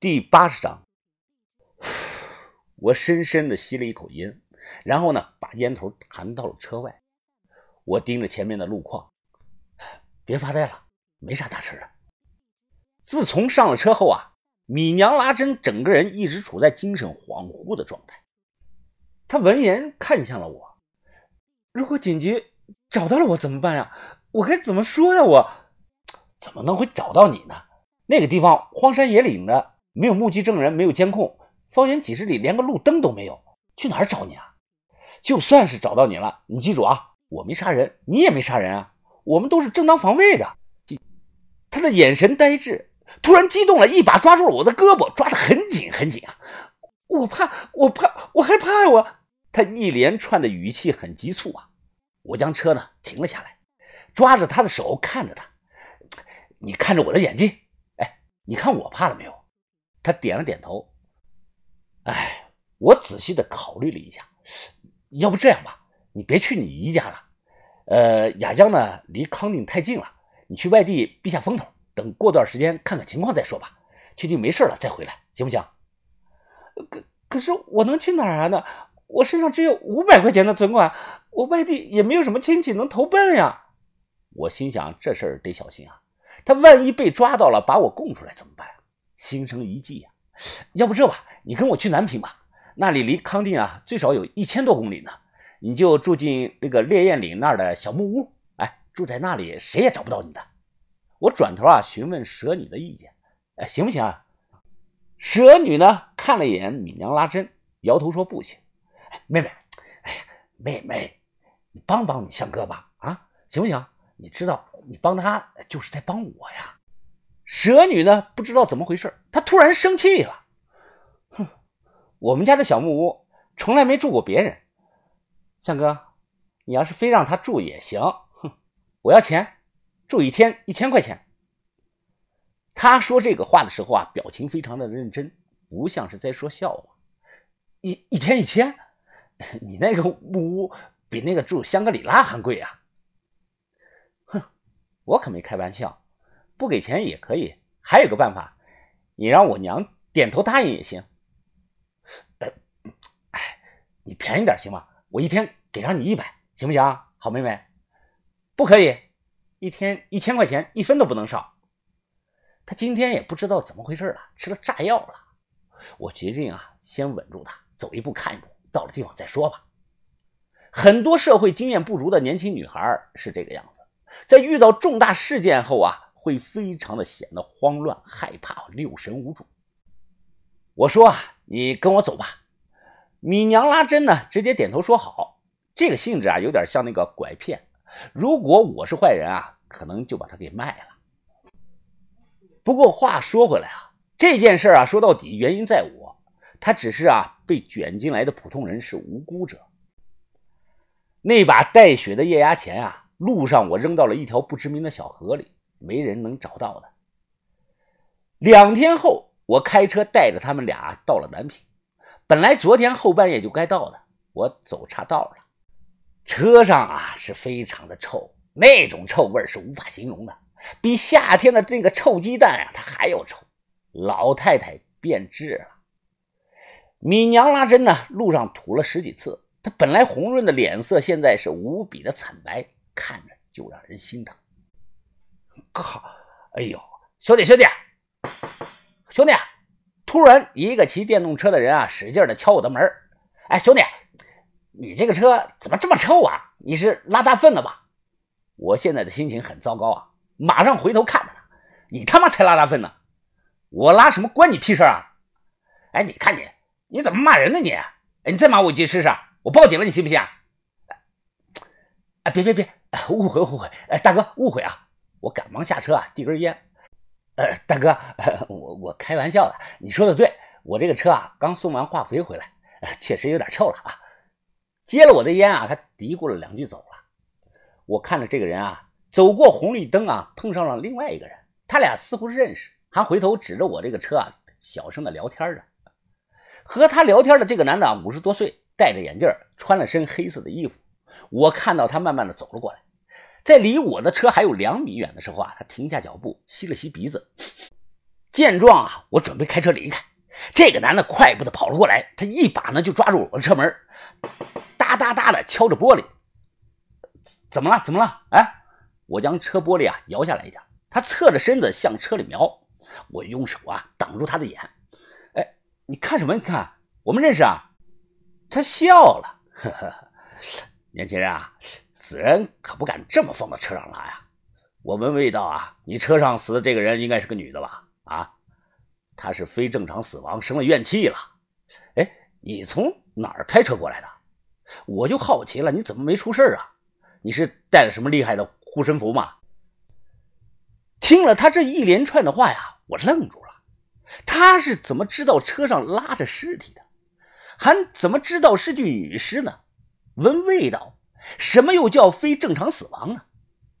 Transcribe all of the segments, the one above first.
第八十章，我深深的吸了一口烟，然后呢，把烟头弹到了车外。我盯着前面的路况，别发呆了，没啥大事的。自从上了车后啊，米娘拉珍整个人一直处在精神恍惚的状态。他闻言看向了我：“如果警局找到了我怎么办呀？我该怎么说呀？我怎么能会找到你呢？那个地方荒山野岭的。”没有目击证人，没有监控，方圆几十里连个路灯都没有，去哪儿找你啊？就算是找到你了，你记住啊，我没杀人，你也没杀人啊，我们都是正当防卫的。他的眼神呆滞，突然激动了，一把抓住了我的胳膊，抓得很紧很紧啊！我怕，我怕，我害怕呀！我……他一连串的语气很急促啊！我将车呢停了下来，抓着他的手看着他，你看着我的眼睛，哎，你看我怕了没有？他点了点头。哎，我仔细的考虑了一下，要不这样吧，你别去你姨家了。呃，雅江呢离康定太近了，你去外地避下风头，等过段时间看看情况再说吧。确定没事了再回来，行不行？可可是我能去哪儿啊？呢，我身上只有五百块钱的存款，我外地也没有什么亲戚能投奔呀。我心想这事儿得小心啊，他万一被抓到了，把我供出来怎么办？心生一计呀，要不这吧，你跟我去南平吧，那里离康定啊最少有一千多公里呢。你就住进那个烈焰岭那儿的小木屋，哎，住在那里谁也找不到你的。我转头啊询问蛇女的意见，哎，行不行啊？蛇女呢看了一眼米娘拉针，摇头说不行。妹妹，哎呀，妹妹，你帮帮你相哥吧，啊，行不行？你知道，你帮他就是在帮我呀。蛇女呢？不知道怎么回事，她突然生气了。哼，我们家的小木屋从来没住过别人。向哥，你要是非让他住也行。哼，我要钱，住一天一千块钱。他说这个话的时候啊，表情非常的认真，不像是在说笑话。一一天一千，你那个木屋比那个住香格里拉还贵啊！哼，我可没开玩笑。不给钱也可以，还有个办法，你让我娘点头答应也行。哎，你便宜点行吗？我一天给上你一百，行不行？好妹妹，不可以，一天一千块钱，一分都不能少。他今天也不知道怎么回事了，吃了炸药了。我决定啊，先稳住他，走一步看一步，到了地方再说吧。很多社会经验不足的年轻女孩是这个样子，在遇到重大事件后啊。会非常的显得慌乱、害怕、六神无主。我说啊，你跟我走吧。米娘拉针呢，直接点头说好。这个性质啊，有点像那个拐骗。如果我是坏人啊，可能就把他给卖了。不过话说回来啊，这件事啊，说到底原因在我，他只是啊被卷进来的普通人，是无辜者。那把带血的液压钳啊，路上我扔到了一条不知名的小河里。没人能找到的。两天后，我开车带着他们俩到了南平。本来昨天后半夜就该到的，我走岔道了。车上啊是非常的臭，那种臭味是无法形容的，比夏天的那个臭鸡蛋啊它还要臭。老太太变质了。米娘拉针呢，路上吐了十几次，她本来红润的脸色现在是无比的惨白，看着就让人心疼。靠！哎呦，兄弟，兄弟，兄弟！突然，一个骑电动车的人啊，使劲的敲我的门。哎，兄弟，你这个车怎么这么臭啊？你是拉大粪的吧？我现在的心情很糟糕啊，马上回头看着他。你他妈才拉大粪呢！我拉什么关你屁事啊？哎，你看你，你怎么骂人呢你？哎，你再骂我一句试试，我报警了，你信不信啊？哎，别别别，误会误会，哎，大哥误会啊。我赶忙下车啊，递根烟。呃，大哥，我我开玩笑的，你说的对，我这个车啊刚送完化肥回来，确实有点臭了啊。接了我的烟啊，他嘀咕了两句走了。我看着这个人啊，走过红绿灯啊，碰上了另外一个人，他俩似乎认识，还回头指着我这个车啊，小声的聊天呢。和他聊天的这个男的啊，五十多岁，戴着眼镜，穿了身黑色的衣服。我看到他慢慢的走了过来。在离我的车还有两米远的时候啊，他停下脚步，吸了吸鼻子，见状啊，我准备开车离开。这个男的快步的跑了过来，他一把呢就抓住我的车门，哒哒哒的敲着玻璃。怎么了？怎么了？哎，我将车玻璃啊摇下来一点，他侧着身子向车里瞄，我用手啊挡住他的眼。哎，你看什么？你看，我们认识啊？他笑了，呵呵，年轻人啊，死人可不敢这么放到车上拉呀。我闻味道啊，你车上死的这个人应该是个女的吧？啊？她是非正常死亡，生了怨气了。哎，你从哪儿开车过来的？我就好奇了，你怎么没出事啊？你是带了什么厉害的护身符吗？听了他这一连串的话呀，我愣住了。他是怎么知道车上拉着尸体的？还怎么知道是具女尸呢？闻味道，什么又叫非正常死亡呢？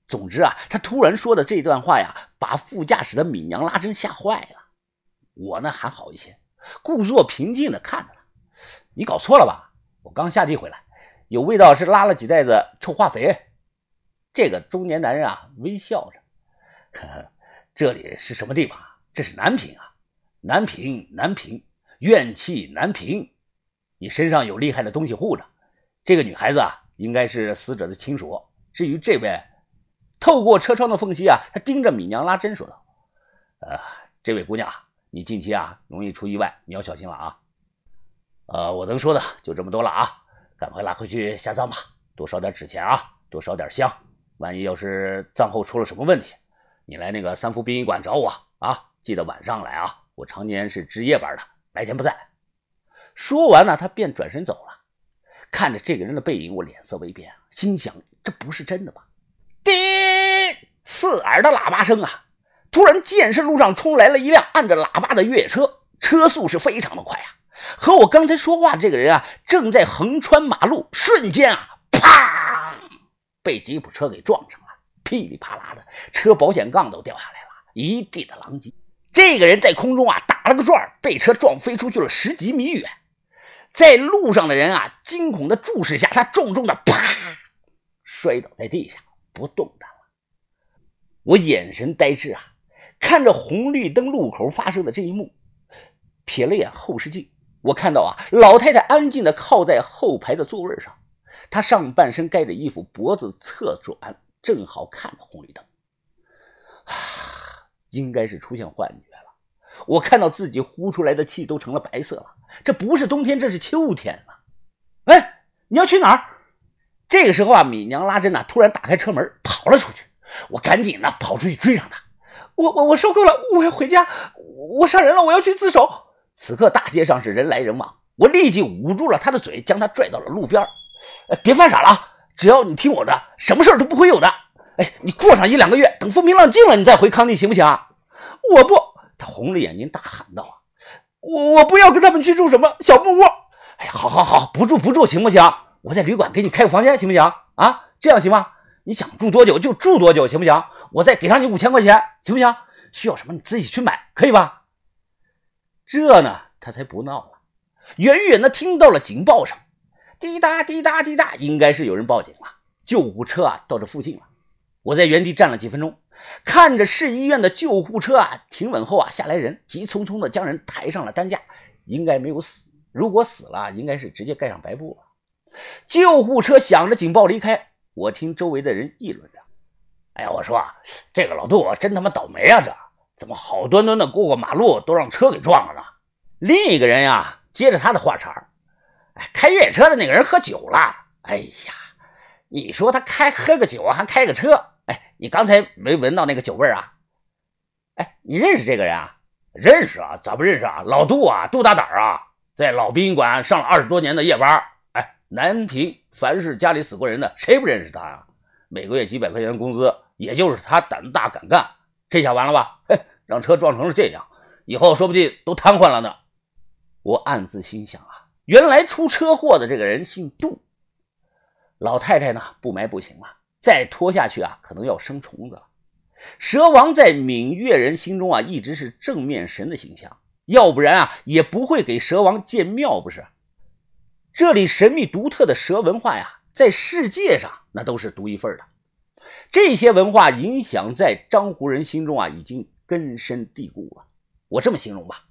总之啊，他突然说的这段话呀，把副驾驶的米娘拉真吓坏了。我呢还好一些，故作平静的看着他。你搞错了吧？我刚下地回来，有味道是拉了几袋子臭化肥。这个中年男人啊微笑着，呵呵，这里是什么地方？这是南平啊，南平，南平，怨气难平。你身上有厉害的东西护着。这个女孩子啊，应该是死者的亲属。至于这位，透过车窗的缝隙啊，他盯着米娘拉针说道：“呃，这位姑娘。”你近期啊容易出意外，你要小心了啊！呃，我能说的就这么多了啊，赶快拉回去下葬吧，多烧点纸钱啊，多烧点香，万一要是葬后出了什么问题，你来那个三福殡仪馆找我啊，记得晚上来啊，我常年是值夜班的，白天不在。说完呢，他便转身走了。看着这个人的背影，我脸色微变啊，心想这不是真的吧？叮，刺耳的喇叭声啊！突然，建设路上冲来了一辆按着喇叭的越野车，车速是非常的快啊！和我刚才说话的这个人啊，正在横穿马路，瞬间啊，啪，被吉普车给撞上了，噼里啪啦的，车保险杠都掉下来了，一地的狼藉。这个人在空中啊打了个转，被车撞飞出去了十几米远。在路上的人啊，惊恐的注视下，他重重的啪，摔倒在地下，不动弹了。我眼神呆滞啊！看着红绿灯路口发生的这一幕，瞥了眼后视镜，我看到啊，老太太安静的靠在后排的座位上，她上半身盖着衣服，脖子侧转，正好看着红绿灯。啊，应该是出现幻觉。我看到自己呼出来的气都成了白色了，这不是冬天，这是秋天了。哎，你要去哪儿？这个时候啊，米娘拉针呢，突然打开车门跑了出去，我赶紧呢跑出去追上她。我我我受够了，我要回家，我杀人了，我要去自首。此刻大街上是人来人往，我立即捂住了他的嘴，将他拽到了路边。别犯傻了，只要你听我的，什么事都不会有的。哎，你过上一两个月，等风平浪静了，你再回康定行不行啊？我不，他红着眼睛大喊道：“啊我我不要跟他们去住什么小木屋。哎呀，好好好，不住不住，行不行？我在旅馆给你开个房间，行不行？啊，这样行吗？你想住多久就住多久，行不行？”我再给上你五千块钱，行不行？需要什么你自己去买，可以吧？这呢，他才不闹了。远远的听到了警报声，滴答滴答滴答，应该是有人报警了。救护车啊，到这附近了。我在原地站了几分钟，看着市医院的救护车啊停稳后啊下来人，急匆匆的将人抬上了担架，应该没有死。如果死了，应该是直接盖上白布了。救护车响着警报离开，我听周围的人议论着。哎呀，我说啊这个老杜真他妈倒霉啊！这怎么好端端的过过马路都让车给撞了呢？另一个人呀，接着他的话茬：“哎，开越野车的那个人喝酒了。哎呀，你说他开喝个酒还开个车？你刚才没闻到那个酒味啊？哎，你认识这个人啊？认识啊？咋不认识啊？老杜啊，杜大胆啊，在老宾馆上了二十多年的夜班。哎，南平凡是家里死过人的，谁不认识他啊？每个月几百块钱工资。”也就是他胆大敢干，这下完了吧？嘿，让车撞成了这样，以后说不定都瘫痪了呢。我暗自心想啊，原来出车祸的这个人姓杜。老太太呢不埋不行了，再拖下去啊，可能要生虫子了。蛇王在闽粤人心中啊，一直是正面神的形象，要不然啊，也不会给蛇王建庙，不是？这里神秘独特的蛇文化呀，在世界上那都是独一份的。这些文化影响在漳湖人心中啊，已经根深蒂固了。我这么形容吧，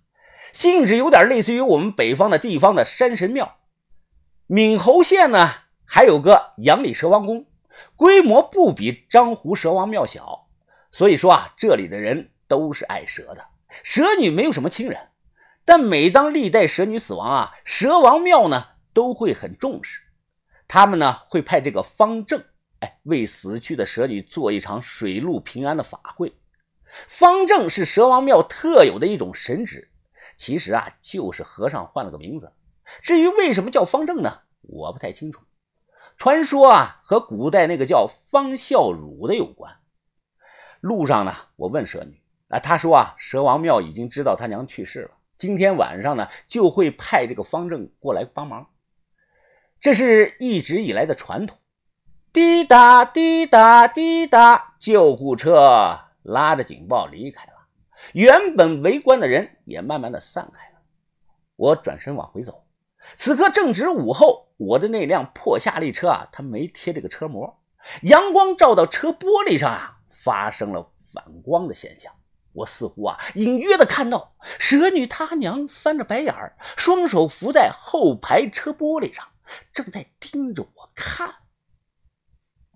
性质有点类似于我们北方的地方的山神庙。闽侯县呢，还有个杨里蛇王宫，规模不比张湖蛇王庙小。所以说啊，这里的人都是爱蛇的。蛇女没有什么亲人，但每当历代蛇女死亡啊，蛇王庙呢都会很重视。他们呢会派这个方正，哎，为死去的蛇女做一场水陆平安的法会。方正是蛇王庙特有的一种神职，其实啊就是和尚换了个名字。至于为什么叫方正呢，我不太清楚。传说啊和古代那个叫方孝孺的有关。路上呢，我问蛇女。啊，她说啊，蛇王庙已经知道他娘去世了，今天晚上呢就会派这个方正过来帮忙，这是一直以来的传统。滴答滴答滴答，救护车拉着警报离开了，原本围观的人也慢慢的散开了。我转身往回走，此刻正值午后，我的那辆破夏利车啊，它没贴这个车膜，阳光照到车玻璃上啊，发生了反光的现象。我似乎啊，隐约的看到蛇女她娘翻着白眼儿，双手扶在后排车玻璃上，正在盯着我看。